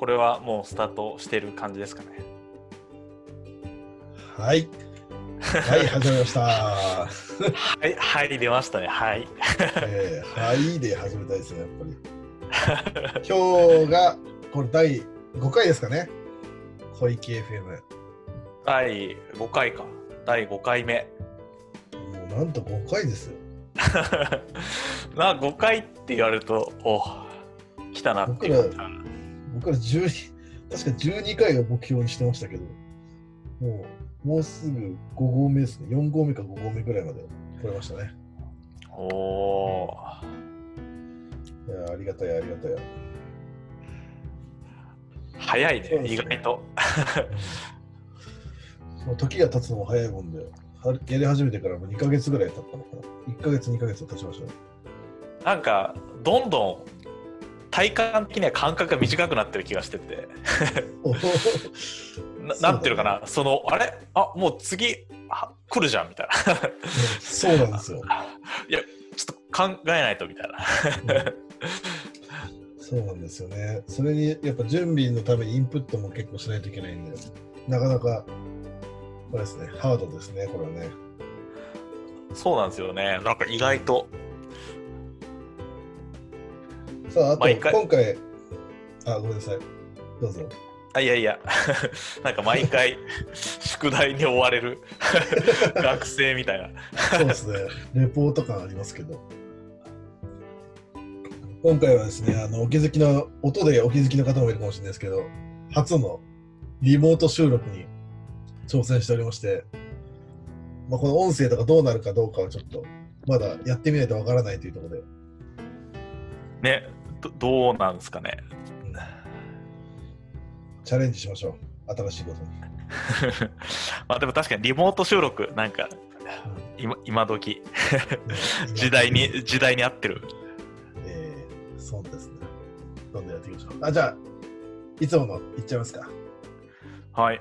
これはもうスタートしてる感じですかね。はい。はい、始まりました。はい、はい、出ましたね。はい。えー、はいで始めたいですね、やっぱり。今日が、これ第5回ですかね。小池 FM。第5回か。第5回目。もうなんと5回ですよ。な5回って言われると、お来たなっていう僕僕ら12、確か12回が目標にしてましたけど、もう、もうすぐ5合目ですね。4合目か5合目ぐらいまで来れましたね。おおいや、ありがたい、ありがたい。早いね、ね意外と。もう時が経つのも早いもんで、はやり始めてからもう2ヶ月ぐらい経ったのかな。1ヶ月、2ヶ月経ちましたね。なんか、どんどん体感的には間隔が短くなってる気がしてて。おなそうだねなんていうのかな、その、あれ？あもう次あ来るじゃんみたいな。そうなんですよ。いや、ちょっと考えないとみたいな。そうなんですよね。それにやっぱ準備のためにインプットも結構しないといけないんで、なかなか、これですね、ハードですね、これはね。そうなんですよね。なんか意外と。さあ、あと今回、あ、ごめんなさい。どうぞ。あいやいや、なんか毎回宿題に追われる 学生みたいな。そうですね、レポート感ありますけど。今回はですね、あのお気づきの、音でお気づきの方もいるかもしれないですけど、初のリモート収録に挑戦しておりまして、まあ、この音声とかどうなるかどうかはちょっと、まだやってみないとわからないというところで、ね、どどうなんですかね。チャレンジしましょう。新しいことに。まあでも確かにリモート収録、なんか今今時時代に、時代に合ってる。えー、そうですね。どんどんやっていきましょう。あ、じゃあ、いつものいっちゃいますか。はい。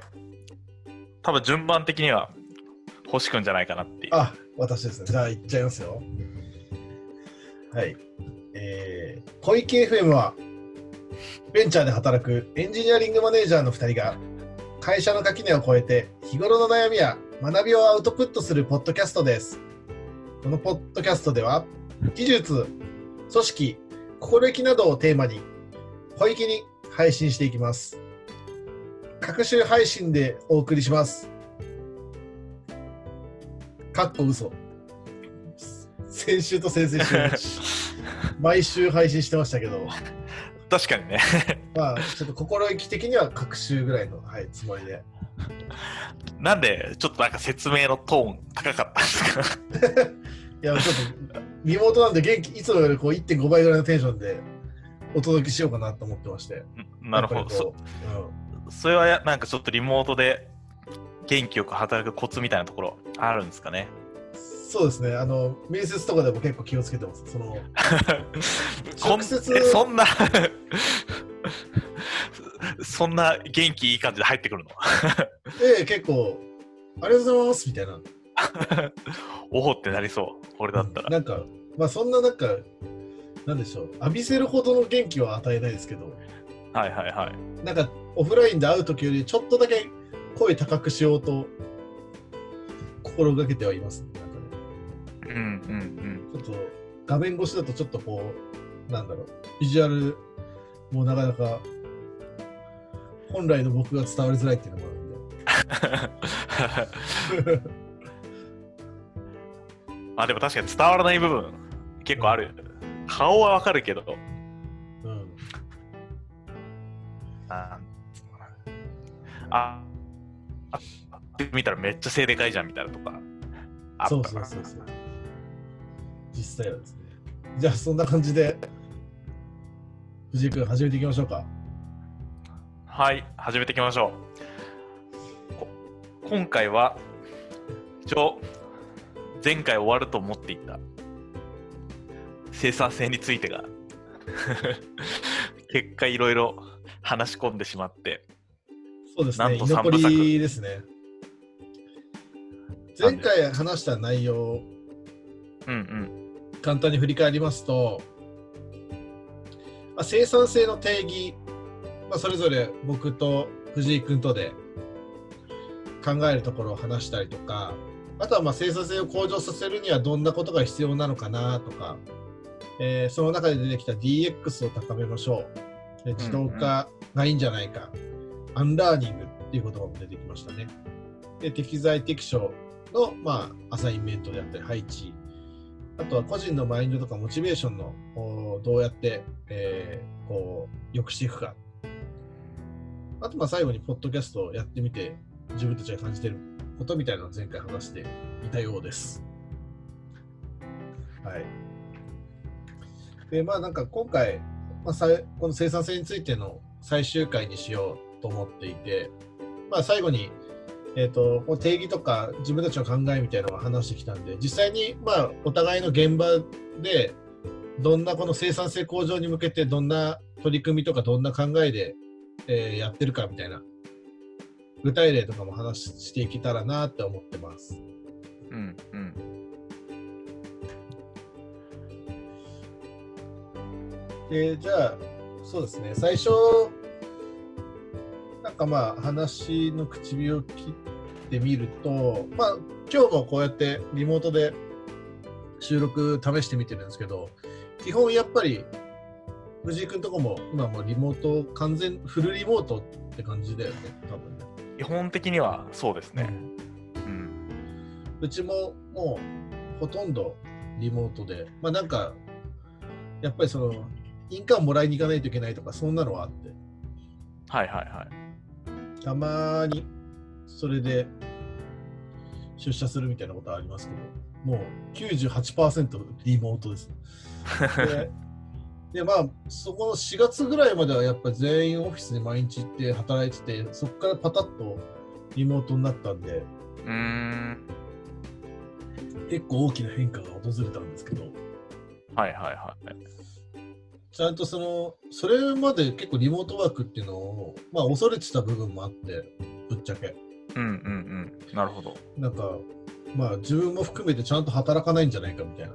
多分順番的には星くんじゃないかなっていう。あ、私ですね。じゃあ、いっちゃいますよ。はい。小池 FM は、ベンチャーで働くエンジニアリングマネージャーの2人が、会社の垣根を越えて、日頃の悩みや学びをアウトプットするポッドキャストです。このポッドキャストでは、技術、組織、心意気などをテーマに、小池に配信していきます。各種配信でお送りします。かっこ嘘。先週と先々週、毎週配信してましたけど、確かにね。まあ、ちょっと心意気的には各週ぐらいの、はい、つもりで。なんでちょっとなんか説明のトーン高かったんですか？いや、ちょっと、リモートなんで元気、いつもよりこう1.5倍ぐらいのテンションでお届けしようかなと思ってまして。なるほど。そうそれはやなんかちょっとリモートで元気よく働くコツみたいなところあるんですかね？うんそうですね、あの、面接とかでも結構気をつけてます。その、直接えそんな そんな元気いい感じで入ってくるの？ええ結構、ありがとうございますみたいな。おほってなりそう。俺だったら、なんか、まあそんななんか、なんでしょう、浴びせるほどの元気は与えないですけど、はいはいはい。なんかオフラインで会うときよりちょっとだけ声高くしようと心がけてはいます、ね。うんうんうん。ちょっと画面越しだとちょっとこう、なんだろう、ビジュアルもなかなか本来の僕が伝わりづらいっていうのもあるんで。あでも確かに伝わらない部分結構ある、顔はわかるけど。うん、ああって見たらめっちゃ背でかいじゃんみたいなとか。そうそうそうそう。実際はですね。じゃあそんな感じで、藤井君始めていきましょうか。はい始めていきましょうこ今回は一応前回終わると思っていた生産性についてが 結果いろいろ話し込んでしまってそうですね、なんと居残りですね。前回話した内容をうんうん簡単に振り返りますと、まあ、生産性の定義まあ、それぞれ僕と藤井君とで考えるところを話したりとか、あとはまあ生産性を向上させるにはどんなことが必要なのかなとか、えーその中で出てきた DX を高めましょう。自動化がいいんじゃないか。アンラーニングっていう言葉も出てきましたね。で適材適所の、まあ、アサインメントであったり配置。あとは個人のマインドとかモチベーションのどうやって、えーこう良くしていくか。あとまあ最後にポッドキャストをやってみて自分たちが感じていることみたいなのを前回話していたようです。はい。で、まあなんか今回、まあ、さこの生産性についての最終回にしようと思っていて、まあ最後に、えっ、と、定義とか自分たちの考えみたいなのを話してきたんで、実際にまあお互いの現場でどんなこの生産性向上に向けてどんな取り組みとかどんな考えで、えーやってるかみたいな具体例とかも話していけたらなって思ってます。うんうん。でじゃあそうですね最初かまあ話の口火を切ってみるとまあ今日もこうやってリモートで収録試してみてるんですけど基本やっぱり藤井君とこも今もうリモート完全フルリモートって感じだよね多分ね。基本的にはそうですね。うん。うちももうほとんどリモートで、まあなんか、やっぱりその、印鑑もらいに行かないといけないとか、そんなのはあって、はいはいはい。たまにそれで出社するみたいなことはありますけど、もう98%リモートです。で、でまあ、そこの4月ぐらいまではやっぱり全員オフィスに毎日行って働いてて、そこからパタッとリモートになったんで。結構大きな変化が訪れたんですけど、はいはいはい。ちゃんとその、それまで結構リモートワークっていうのを、まあ恐れてた部分もあって、ぶっちゃけ。うんうんうん。なるほど。なんか、まあ自分も含めてちゃんと働かないんじゃないかみたいな、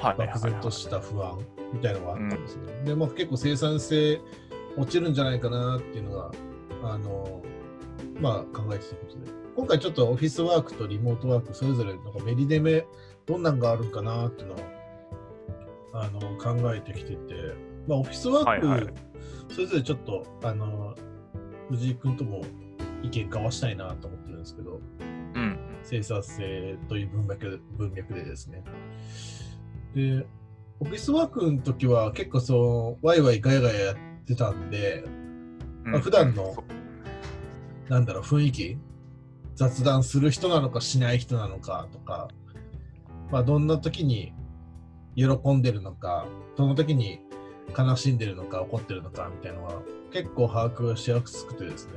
はいはいはい、漠然とした不安みたいなのがあったんですね。で、まあ結構生産性落ちるんじゃないかなっていうのが、あの、まあ考えてたことで。今回ちょっとオフィスワークとリモートワークそれぞれなんかメリデメどんなんがあるんかなっていうのをあの考えてきてて、まあオフィスワーク、はいはいそれぞれちょっとあの藤井君とも意見交わしたいなと思ってるんですけど、うん。生産性という文脈文脈でですね。で、オフィスワークの時は結構そう、ワイワイガヤガヤやってたんで、うん普段のなんだろう、雰囲気雑談する人なのかしない人なのかとか、まあ、どんな時に喜んでるのか、どの時に悲しんでるのか怒ってるのかみたいなのは結構把握しやすくてですね。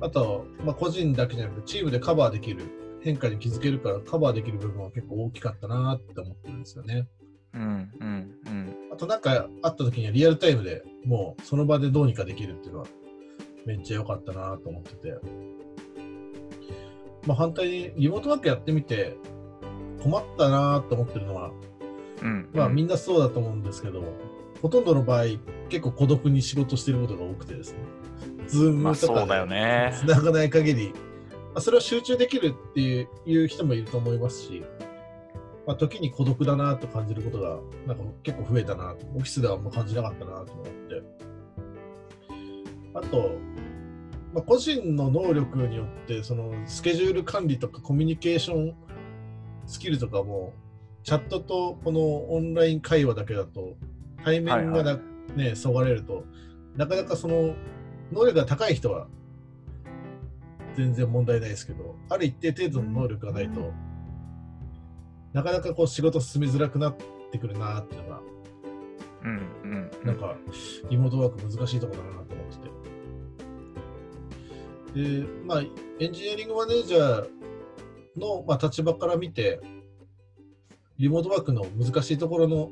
あと、まあ、個人だけじゃなくてチームでカバーできる、変化に気づけるからカバーできる部分は結構大きかったなって思ってるんですよね。うんうんうん。あとなんかあった時にはリアルタイムでもうその場でどうにかできるっていうのはめっちゃ良かったなと思ってて。まあ反対にリモートワークやってみて困ったなと思ってるのは、うん。まあみんなそうだと思うんですけど、ほとんどの場合結構孤独に仕事してることが多くてですね。ズーまあムとかでよね。繋がない限り、まあ、それは集中できるっていう人もいると思いますし、まあ、時に孤独だなと感じることがなんか結構増えたなと、オフィスではあんま感じなかったなと思って。あと、まあ、個人の能力によって、そのスケジュール管理とかコミュニケーションスキルとかも、チャットとこのオンライン会話だけだと、対面がな、ね、そがれると、なかなかその能力が高い人は全然問題ないですけど、ある一定程度の能力がないと、なかなかこう仕事進めづらくなってくるなっていうのが、うんうん。なんかリモートワーク難しいところだなと思ってて。で、まあ、エンジニアリングマネージャーの、まあ、立場から見て、リモートワークの難しいところの、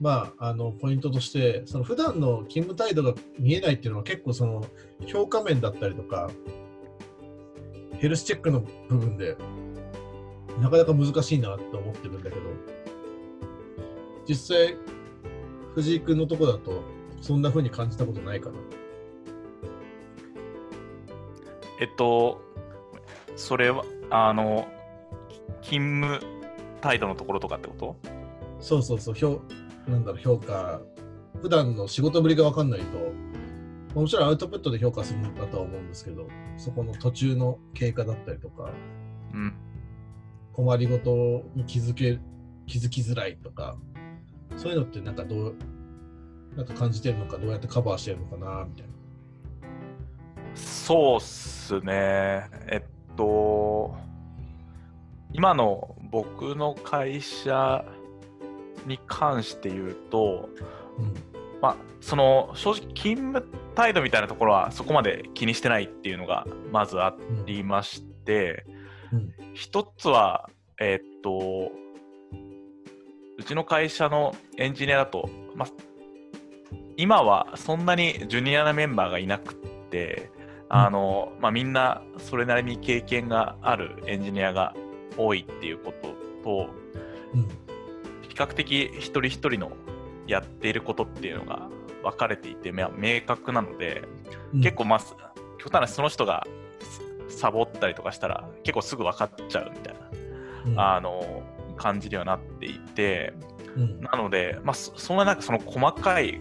まあ、あのポイントとして、その普段の勤務態度が見えないっていうのは結構その評価面だったりとか、ヘルスチェックの部分で、なかなか難しいなって思ってるんだけど、実際、藤井君のとこだと、そんな風に感じたことないかな？えっと、それは、あの、勤務態度のところとかってこと？そうそうそう、評なんだろう評価、普段の仕事ぶりが分かんないと、もちろんアウトプットで評価するんだとは思うんですけど、そこの途中の経過だったりとか、うん。困りごとに気づけ気づきづらいとか、そういうのってなんかどう、なんか感じてるのか、どうやってカバーしてるのかな、みたいな。そうっすね。えっと、今の僕の会社に関して言うと、うん。まあ、その正直、勤務態度みたいなところはそこまで気にしてないっていうのがまずあうんりまして、うん。一つは、えっと、うちの会社のエンジニアだと、まあ、今はそんなにジュニアなメンバーがいなくって、あのまあ、みんなそれなりに経験があるエンジニアが多いっていうことと、うん。比較的一人一人のやっていることっていうのが分かれていて、まあ明確なので、うん結構、まあ、極端な話その人がサボったりとかしたら結構すぐ分かっちゃうみたいうん、な、あの感じにはなっていて、うん、なので、まあ、そそんななんかその細かい、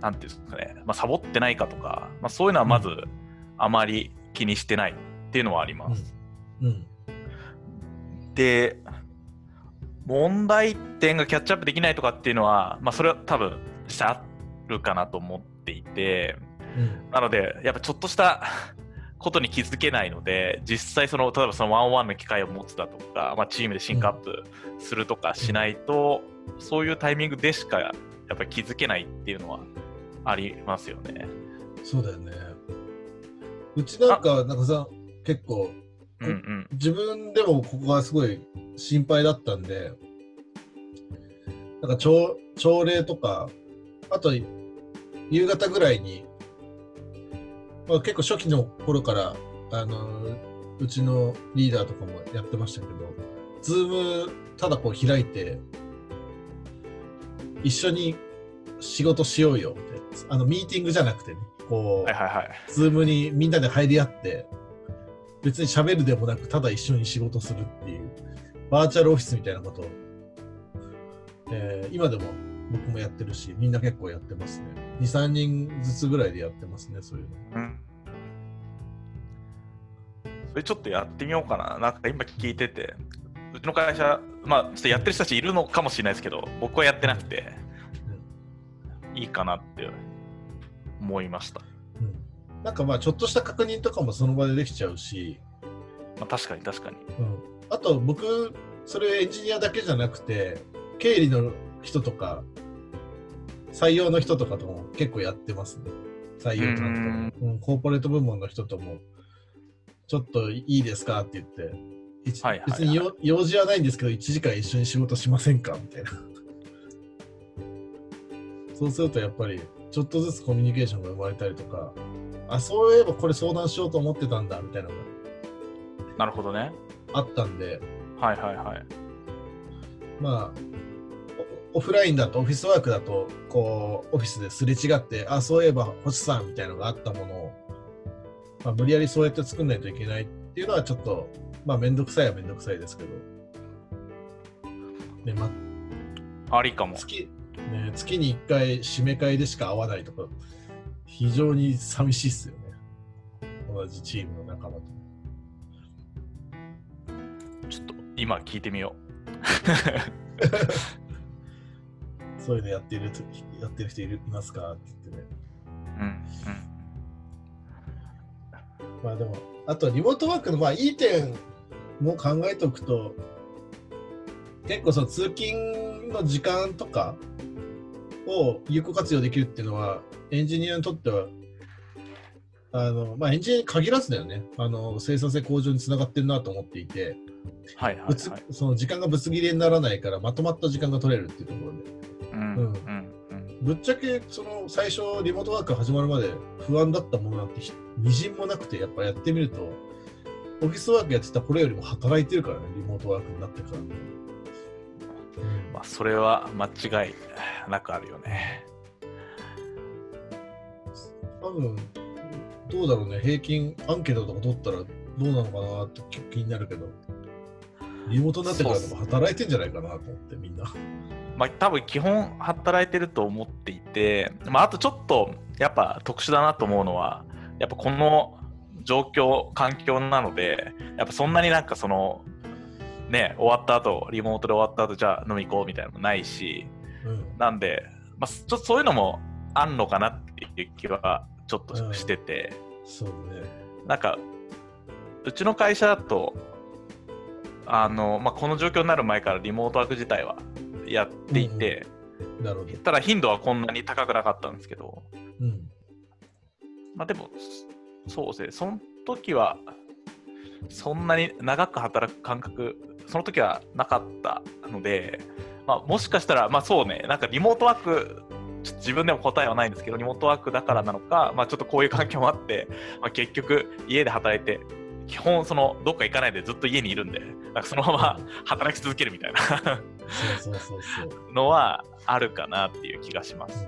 なんていうんですかね、まあ、サボってないかとか、まあ、そういうのはまずあまり気にしてないっていうのはあります。うん。で、問題点がキャッチアップできないとかっていうのは、まあ、それは多分してあるかなと思っていて、うん。なので、やっぱちょっとした ことに気づけないので、実際その、例えばそのワンワンの機会を持つだとか、まあ、チームでシンクアップするとかしないと、そういうタイミングでしかやっぱり気づけないっていうのはありますよね。そうだよね。うちなんか、なんかさ、結構、うんうん。自分でもここがすごい心配だったんで、なんか朝朝礼とか、あと夕方ぐらいに、まあ、結構初期の頃から、あのうちのリーダーとかもやってましたけど、 Zoom ただこう開いて、一緒に仕事しようよって、あのミーティングじゃなくてね、こう、はいはいはい。 Zoom にみんなで入り合って、別に喋るでもなく、ただ一緒に仕事するっていう、バーチャルオフィスみたいなことを、えー今でも僕もやってるし、みんな結構やってますね。2、3人ずつぐらいでやってますね、そういうの。うん。それちょっとやってみようかな。なんか今聞いてて、うちの会社、まあ、ちょっとやってる人たちいるのかもしれないですけど、僕はやってなくて、いいかなって思いました。うんなんかまあ、ちょっとした確認とかもその場でできちゃうし、まあ、確かに確かに。うん、あと僕、それエンジニアだけじゃなくて、経理の人とか、採用の人とかとも結構やってますね。採用担当、うん、コーポレート部門の人とも、ちょっといいですかって言って、一はいはいはい別に用用事はないんですけど、1時間一緒に仕事しませんかみたいな。そうするとやっぱり、ちょっとずつコミュニケーションが生まれたりとか、あ、そういえばこれ相談しようと思ってたんだみたいなのがなるほどね。あったんで、はいはいはい。まあ、オオフラインだと、オフィスワークだと、こう、オフィスですれ違って、あ、そういえば星さんみたいなのがあったものを、まあ、無理やりそうやって作んないといけないっていうのはちょっと、まあ、めんどくさいはめんどくさいですけど。ね、まありかも。月、ね、月に1回締め会でしか会わないとか、非常に寂しいっすよね。同じチームの仲間と。ちょっと今聞いてみよ そういうのやってるとやってる人いるいますか？って言ってね。う。うんまあでも、あとリモートワークのまあいい点も考えておくと、結構その通勤の時間とかを有効活用できるっていうのは、エンジニアにとっては、あのまあ、エンジニアに限らずだよね、あの生産性向上につながってるなと思っていて、うん。はいはいはい。その時間がぶつ切れにならないから、まとまった時間が取れるっていうところで。うんうんうんうん。ぶっちゃけその最初リモートワーク始まるまで不安だったものなんてひみじんもなくてやっぱやってみるとオフィスワークやってた頃よりも働いてるからねリモートワークになってから、まあ、それは間違いなくあるよね。多分どうだろうね、平均アンケートとか取ったらどうなのかなって気になるけど、リモートになってからでも働いてんじゃないかなと思って、みんな。まあ、多分基本働いてると思っていて、まあ、あとちょっとやっぱ特殊だなと思うのは、やっぱこの状況、環境なので、やっぱそんなになんかその、ね、終わった後、リモートで終わった後、じゃあ飲み行こうみたいなのもないし、うん、なんで、まあ、ちょっとそういうのもあんのかなっていう気はちょっとしてて、そうね。なんか、うちの会社だと、あの、まあ、この状況になる前からリモートワーク自体はやっていて、なるほど。ただ頻度はこんなに高くなかったんですけど、うん。まあでも、そうですね、その時は、そんなに長く働く感覚、その時はなかったので、まあ、もしかしたら、まあそうね、なんかリモートワーク、ちょっと自分でも答えはないんですけど、リモートワークだからなのか、まあちょっとこういう環境もあって、まあ、結局家で働いて、基本そのどっか行かないでずっと家にいるんで、なんかそのまま働き続けるみたいな。のはあるかなっていう気がします。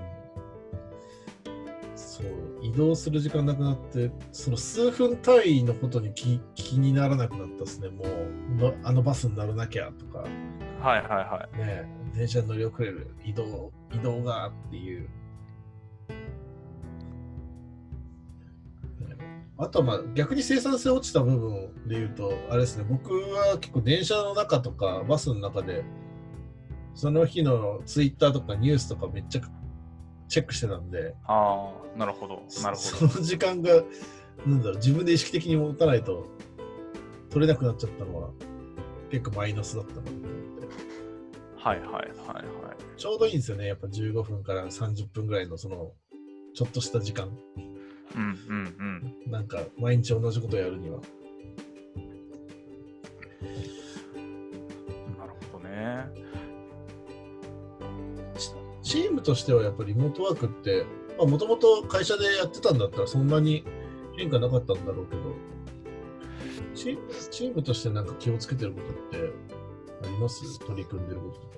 移動する時間なくなってその数分単位のことに気気にならなくなったですね。もうのあのバスに乗らなきゃとか。はいはいはね電車に乗り遅れる移動移動がっていう。あとはまあ逆に生産性落ちた部分で言うとあれですね。僕は結構電車の中とかバスの中でその日のツイッターとかニュースとかめっちゃチェックしてたんでい。ああ、なるほど。なるほその時間が、なんだろう、自分で意識的に持たないと取れなくなっちゃったのは結構マイナスだったなと思って。ど。はいはいはいはい。ちょうどいいんですよね、やっぱ15分から30分ぐらいのその、ちょっとした時間。うんうんうん。なんか、毎日同じことやるには。なるほどね。チームとしてはやっぱりリモートワークって、もともと会社でやってたんだったらそんなに変化なかったんだろうけど、チームとしてなんか気をつけてることってあります？取り組んでることとか。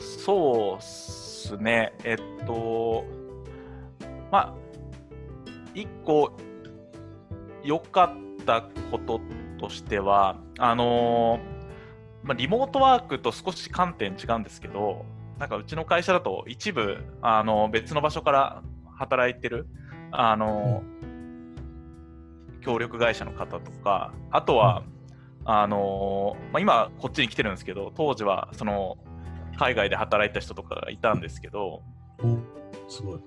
そうっすね。えっと、まあ、一個良かったこととしては、あのまあ、リモートワークと少し観点違うんですけど、なんかうちの会社だと一部、あの別の場所から働いてる、あの協力会社の方とか、あとは、あのまあ、今こっちに来てるんですけど、当時はその海外で働いた人とかがいたんですけど、おすごい。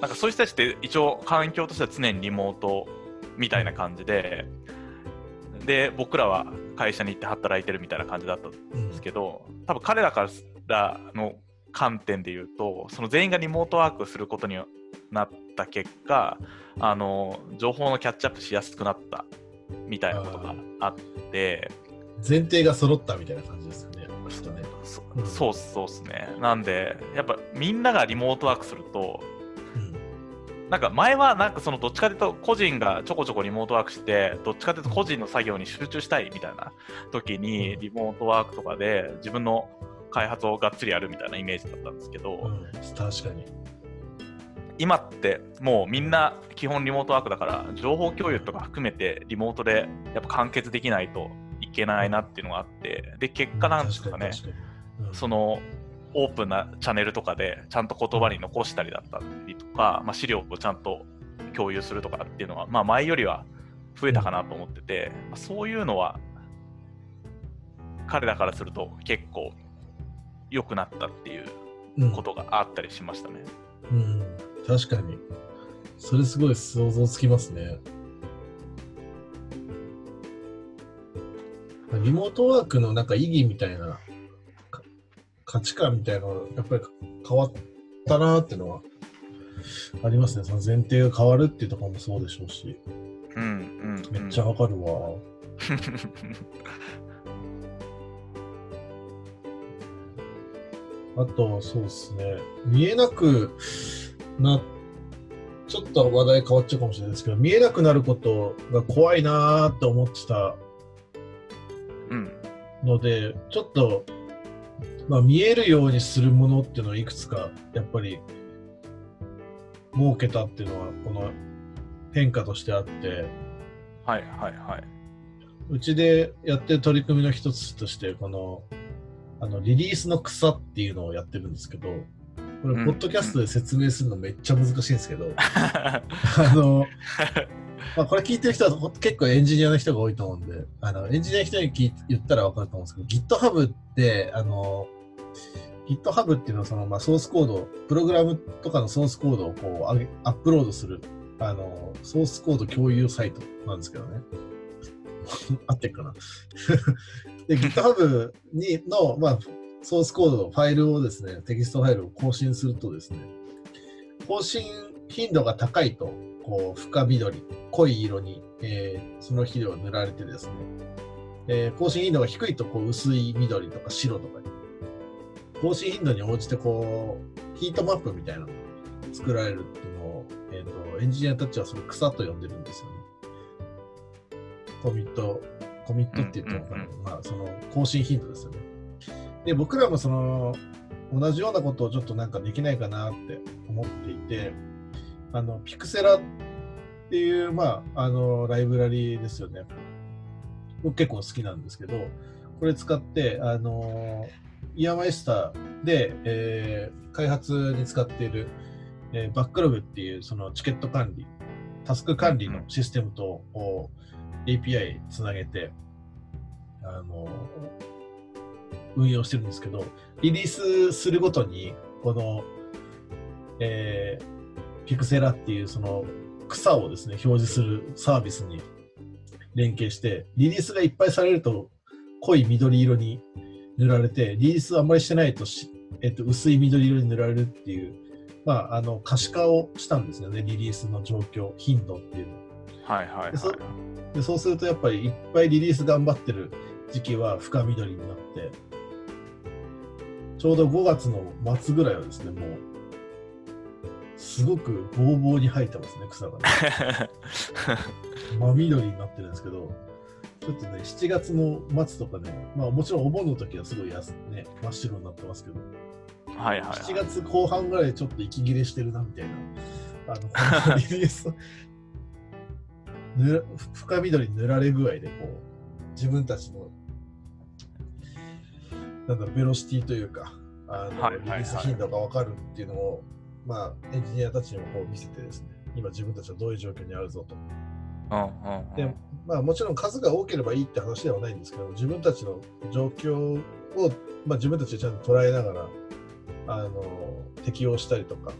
なんかそういう人たちって一応環境としては常にリモートみたいな感じで、で、僕らは会社に行って働いてるみたいな感じだったんですけど、多分彼らからの観点で言うと、その全員がリモートワークすることになった結果、あの、情報のキャッチアップしやすくなったみたいなことがあって、前提が揃ったみたいな感じですよね、やっぱりね。そうん。そうそうっすね。なんで、やっぱみんながリモートワークすると、うん。なんか前はなんかそのどっちかというと個人がちょこちょこリモートワークしてどっちかというと個人の作業に集中したいみたいな時にリモートワークとかで自分の開発をがっつりやるみたいなイメージだったんですけど、うん、確かに。今ってもうみんな基本リモートワークだから情報共有とか含めてリモートでやっぱ完結できないといけないなっていうのがあってで結果なんですかね、うんそのオープンなチャンネルとかでちゃんと言葉に残したりだったりとか、まあ、資料をちゃんと共有するとかっていうのは、まあ、前よりは増えたかなと思ってて、まあそういうのは彼らからすると結構良くなったっていううんことがあったりしましたね。うん、確かに。それすごい想像つきますね。リモートワークのなんか意義みたいなか価値観みたいなのがやっぱり変わったなっていうのはありますね。その前提が変わるっていうところもそうでしょうし、うんうん、うん、めっちゃわかるわ。あと、そうですね、見えなくな、ちょっと話題変わっちゃうかもしれないですけど、見えなくなることが怖いなーって思ってたうん。ので、ちょっと、まあ、見えるようにするものっていうのをいくつか、やっぱり設けたっていうのは、この変化としてあって、はいはいはい。うちでやってる取り組みの一つとして、この、あの、リリースの草っていうのをやってるんですけど、これ、うんポッドキャストで説明するのめっちゃ難しいんですけど、あの、まあ、これ聞いてる人はほ結構エンジニアの人が多いと思うんで、あのエンジニアの人に聞い言ったら分かると思うんですけど、GitHub って、あの、GitHub っていうのはその、まあ、ソースコード、プログラムとかのソースコードをこう上げアップロードする、あの、ソースコード共有サイトなんですけどね。合ってるかな？で、GitHub にの、まあ、ソースコード、ファイルをですね、テキストファイルを更新するとですね、更新頻度が高いと、こう、深緑、濃い色に、えーその肥料が塗られてですね、えー更新頻度が低いと、こう、薄い緑とか白とかに、更新頻度に応じて、こう、ヒートマップみたいなのが作られるっていうのを、えーと、エンジニアたちはそれ草と呼んでるんですよね。コミット、コミットって言っても分かる、まあ、その更新頻度ですよね。で、僕らもその、同じようなことをちょっとなんかできないかなって思っていて、あの、ピクセラっていう、まあ、あの、ライブラリですよね。僕結構好きなんですけど、これ使って、あの、イヤマイスターで、えー開発に使っている、えーバックログっていうそのチケット管理、タスク管理のシステムと、こう API つなげて、あの、運用してるんですけど、リリースするごとに、この、えーピクセラっていうその草をですね、表示するサービスに連携して、リリースがいっぱいされると濃い緑色に塗られて、リリースあんまりしてないとし、えっと、薄い緑色に塗られるっていう、まあ、あの可視化をしたんですよね、リリースの状況、頻度っていうのを。はいはいはいでそうするとやっぱりいっぱいリリース頑張ってる時期は深緑になって、ちょうど5月の末ぐらいはですね、もう、すごくボーボーに生えてますね、草がね。真緑になってるんですけど、ちょっとね、7月の末とかね、まあもちろんお盆の時はすごいやす、ね、真っ白になってますけど、はいはいはい。7月後半ぐらいでちょっと息切れしてるなみたいな、あの、リリース、ぬら深緑に塗られ具合で、こう、自分たちの、なんだベロシティというか、あの、はいはいはい。リリース頻度がわかるっていうのを、まあ、エンジニアたちにもこう見せてですね、今自分たちはどういう状況にあるぞと。うんでまあ、もちろん数が多ければいいって話ではないんですけど、自分たちの状況を、まあ、自分たちでちゃんと捉えながら、あの適用したりとか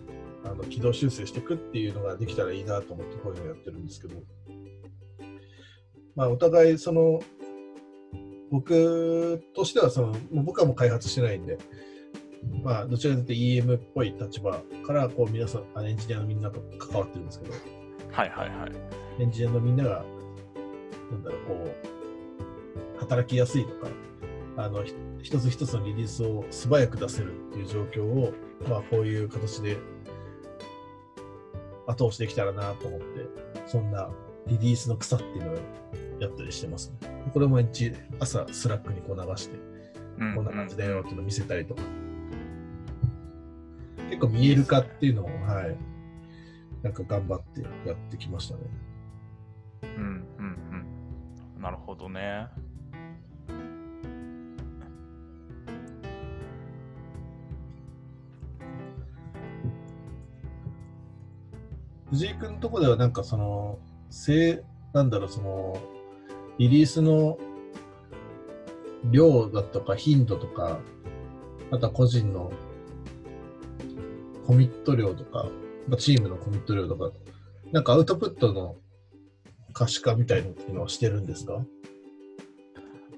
あの軌道修正していくっていうのができたらいいなと思ってこういうのをやってるんですけど、まあ、お互いその僕としてはその僕はもう開発してないんで、まあ、どちらかというと EM っぽい立場からこう皆さんエンジニアのみんなと関わってるんですけどはいはいはい。エンジニアのみんながなんだろうこう働きやすいとかあのひ一つ一つのリリースを素早く出せるっていう状況を、まあ、こういう形で後押しできたらなと思ってそんなリリースの草っていうのをやったりしてますね。これも毎日朝 Slack にこう流してうんこんな感じだよっていうのを見せたりとか。結構見える化っていうのを、はい。なんか頑張ってやってきましたね。うんうんうん。なるほどね。藤井君のとこではなんかその、せなんだろう、その、リリースの量だとか頻度とか、あとは個人のコミット量とか、まあ、チームのコミット量とか、なんかアウトプットの可視化みたいなのはしてるんですか？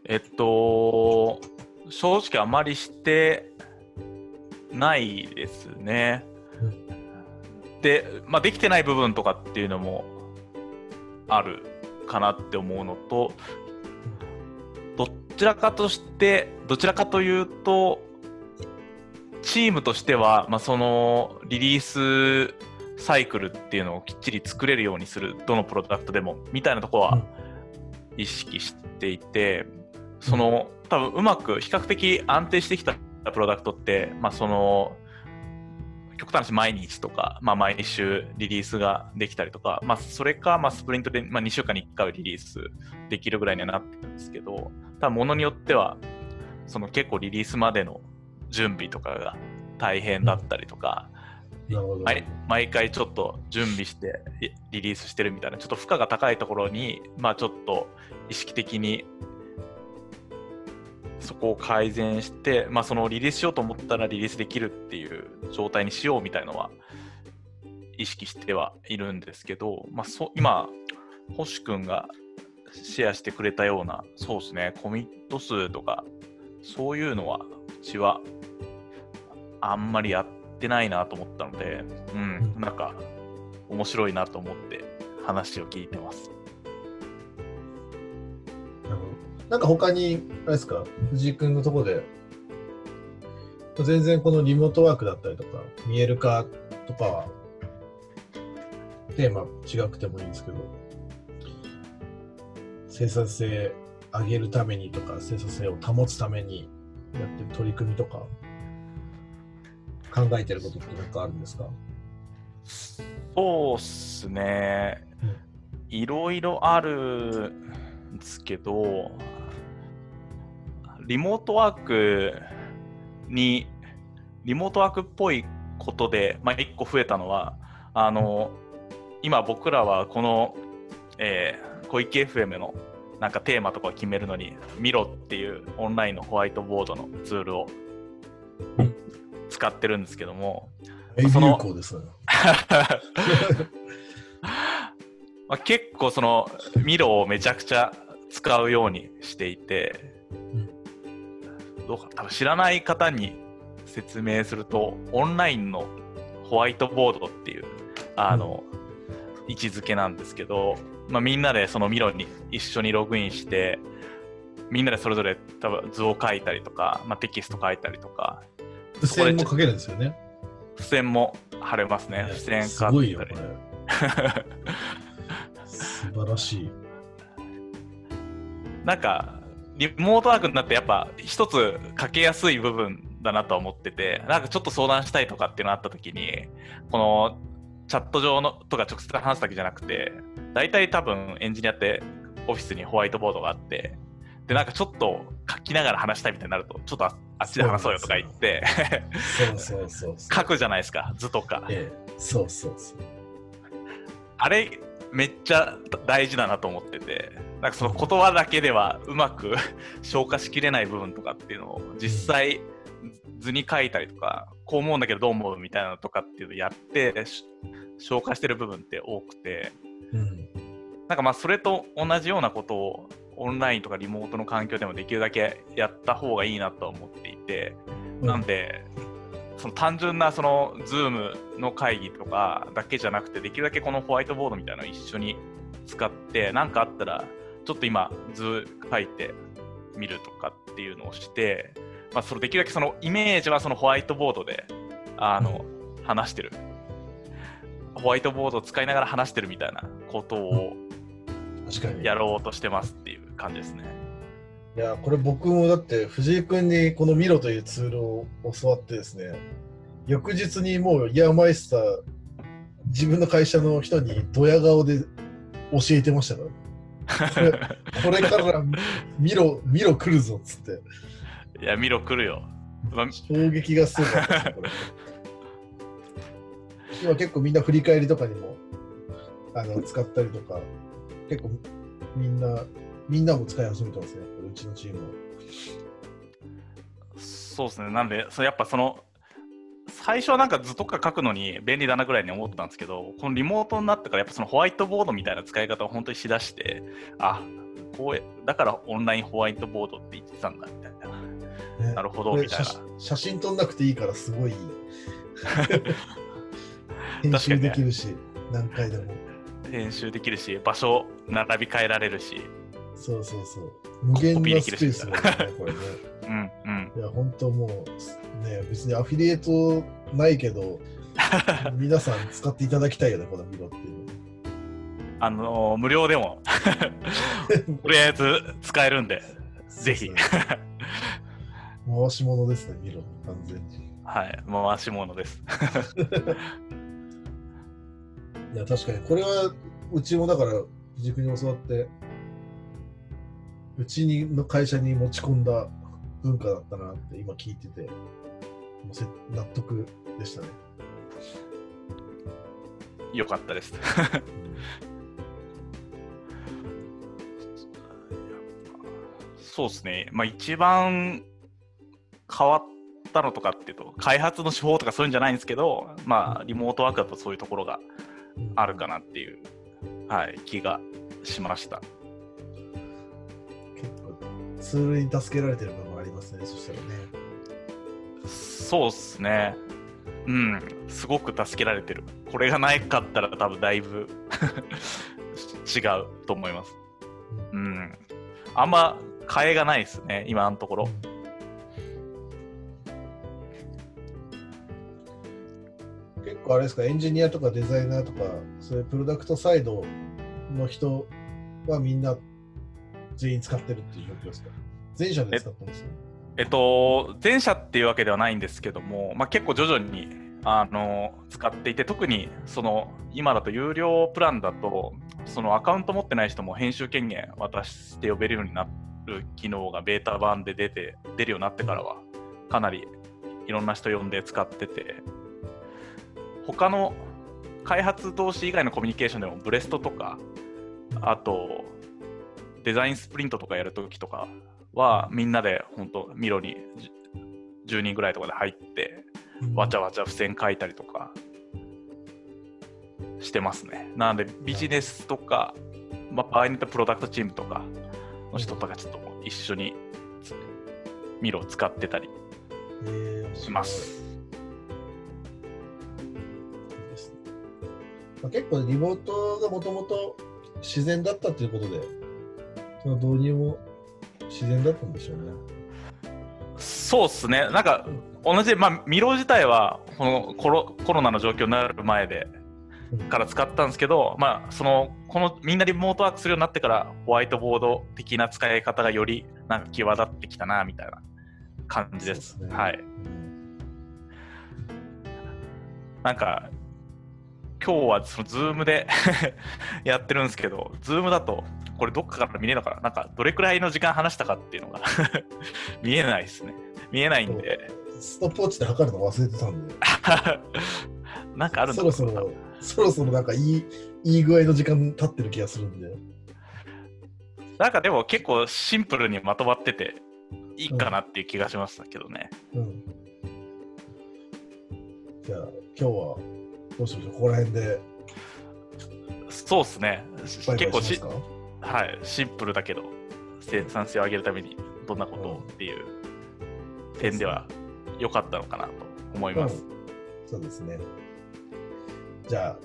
えっと、正直あまりしてないですね。で、まあ、できてない部分とかっていうのもあるかなって思うのと、どちらかとして、どちらかというと、チームとしては、まあ、そのリリースサイクルっていうのをきっちり作れるようにする、どのプロダクトでも、みたいなところは意識していて、その多分うまく比較的安定してきたプロダクトって、まあ、その極端な話毎日とか、まあ、毎週リリースができたりとか、まあ、それか、まあ、スプリントで、まあ、2週間に1回リリースできるぐらいにはなってるんですけど、ただものによっては、その結構リリースまでの準備とかが大変だったりとか。毎毎回ちょっと準備してリリリースしてるみたいな、ちょっと負荷が高いところに、まあちょっと意識的にそこを改善して、まあそのリリースしようと思ったらリリースできるっていう状態にしようみたいのは意識してはいるんですけど、まあそ今、星くんがシェアしてくれたような、そうですね、コミット数とか、そういうのはうちはあんまりやってないなと思ったので、うん、うんなんか面白いなと思って話を聞いてます。なんか他に、あれですか、藤井君のところで、全然このリモートワークだったりとか、見える化とかは、テーマ違くてもいいんですけど、生産性上げるためにとか、生産性を保つためにやってる取り組みとか、考えてることって何かあるんですか？そうっすね。うん。いろいろあるんですけど、リモートワークに、リモートワークっぽいことで、まあ、1個増えたのは、あの、今僕らはこの、えー小池 FM のなんかテーマとかを決めるのに、ミロっていうオンラインのホワイトボードのツールをうん使ってるんですけども、大その 結構そのミロをめちゃくちゃ使うようにしていて、どうか多分知らない方に説明するとオンラインのホワイトボードっていうあの、位置づけなんですけど、まあ、みんなでそのミロに一緒にログインしてみんなでそれぞれ多分図を書いたりとか、まあ、テキスト書いたりととか付箋もかけるんですよね。付箋も貼れますねね付箋す書いたりごいよ、これ。素晴らしい。なんか、リモートワークになってやっぱ一つかけやすい部分だなとは思ってて、なんかちょっと相談したいとかっていうのがあった時に、このチャット上のとか直接話すだけじゃなくて、大体多分エンジニアってオフィスにホワイトボードがあって、で、なんかちょっと書きながら話したいみたいになると、ちょっとああっちで話そうよとか言って、そうそうそうそう。書くじゃないですか、図とか。ええ、そうそうそう。あれ、めっちゃ大事だなと思ってて、なんかその言葉だけではうまく 消化しきれない部分とかっていうのを実際図に書いたりとか、こう思うんだけどどう思うみたいなのとかっていうのをやってし消化してる部分って多くて、うん。なんかまあそれと同じようなことをオンラインとかリモートの環境でもできるだけやった方がいいなとは思っていて、なんで、その単純なその Zoom の会議とかだけじゃなくて、できるだけこのホワイトボードみたいなのを一緒に使って、何かあったら、ちょっと今、図書いてみるとかっていうのをして、まあ、そのできるだけそのイメージはそのホワイトボードであの、話してる。ホワイトボードを使いながら話してるみたいなことを。やろうとしてますっていう感じですね。いや、これ僕もだって藤井君にこのミロというツールを教わってですね、翌日にもうイヤーマイスター、自分の会社の人にドヤ顔で教えてましたから。これからミロ、ミロ来るぞっつって、いや、見ろ来るよ。まあ衝撃がすごかったですよこれ。今結構みんな振り返りとかにもあの使ったりとか、結構みんな、みんなも使い始めてますね、これうちのチームは。そうですね。なんで、それやっぱその、最初はなんか図とか書くのに便利だなぐらいに思ってたんですけど、このリモートになってからやっぱそのホワイトボードみたいな使い方を本当にしだして、あ、こうやだからオンラインホワイトボードって言ってたんだみたいな。ねなるほどみたいな写。写真撮んなくていいからすごい。編集できるし、何回でも。編集できるし、場所並び替えられるし、そうそうそう。無限なスペースだよね、これね。う んうん。いや、本当もう、ね、別にアフィリエイトないけど、皆さん使っていただきたいよね、このミロっていうの。あのー無料でも、とりあえず使えるんで、ぜひ回し物ですね、ミロ、完全に。はい、回し物です。いや、確かに、これはうちもだから、軸に教わって、うちにの会社に持ち込んだ文化だったなって今聞いてて、納得でしたね。よかったです。そうですね、まあ、一番変わったのとかっていうと、開発の手法とかそういうんじゃないんですけど、まあ、リモートワークだとそういうところがあるかなっていう、はい、気がしました。結構、ツールに助けられてる部分ありますね、そしたらね。そうっすね。うん、すごく助けられてる。これがないかったら多分だいぶ 違うと思います。うん。あんま替えがないですね、今のところ。結構あれですか、エンジニアとかデザイナーとか、そういうプロダクトサイドの人はみんな全員使ってるっていう状況ですか？全社で使ってますえっと、全社っていうわけではないんですけども、まあ、結構徐々にあの使っていて、特にその今だと有料プランだと、そのアカウント持ってない人も編集権限渡して呼べるようになる機能がベータ版で出て出るようになってからは、かなりいろんな人呼んで使ってて、他の開発同士以外のコミュニケーションでもブレストとか、あとデザインスプリントとかやるときとかはみんなで本当ミロに10人ぐらいとかで入ってわちゃわちゃ付箋書いたりとかしてますね。なのでビジネスとか、まあ、場合によってはプロダクトチームとかの人とかちょっと一緒にミロを使ってたりえーします。まあ、結構リモートがもともと自然だったということで、その導入も自然だったんでしょうね。そうっすね。なんか同じ、まあ、ミロ自体はこのコロコロナの状況になる前でから使ったんですけど、まあ、そのこのみんなリモートワークするようになってからホワイトボード的な使い方がよりなんか際立ってきたなみたいな感じです。ですねはい。うんなんか今日はその Zoom で やってるんですけど、 Zoom だとこれどっかから見れるのかな？なんかどれくらいの時間話したかっていうのが 見えないですね。見えないんで、ストップウォッチで測るの忘れてたんで、なんかあるんだそろそろ、そろそろなんかいい、いい具合の時間経ってる気がするんで。なんかでも結構シンプルにまとまってていいかなっていう気がしましたけどね。うん。じゃあ、今日はどうしましょう？ここら辺でそうっすね。結構しはい、シンプルだけど生産性を上げるためにどんなことをっていう点では良かったのかなと思います。うんそうですね。じゃあ、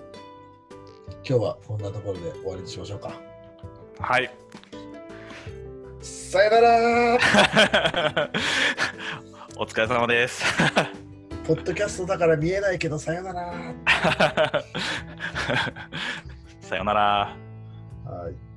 今日はこんなところで終わりにしましょうか。はい。さよなら お疲れ様です。ポッドキャストだから見えないけど、さよなら さよなら。はい。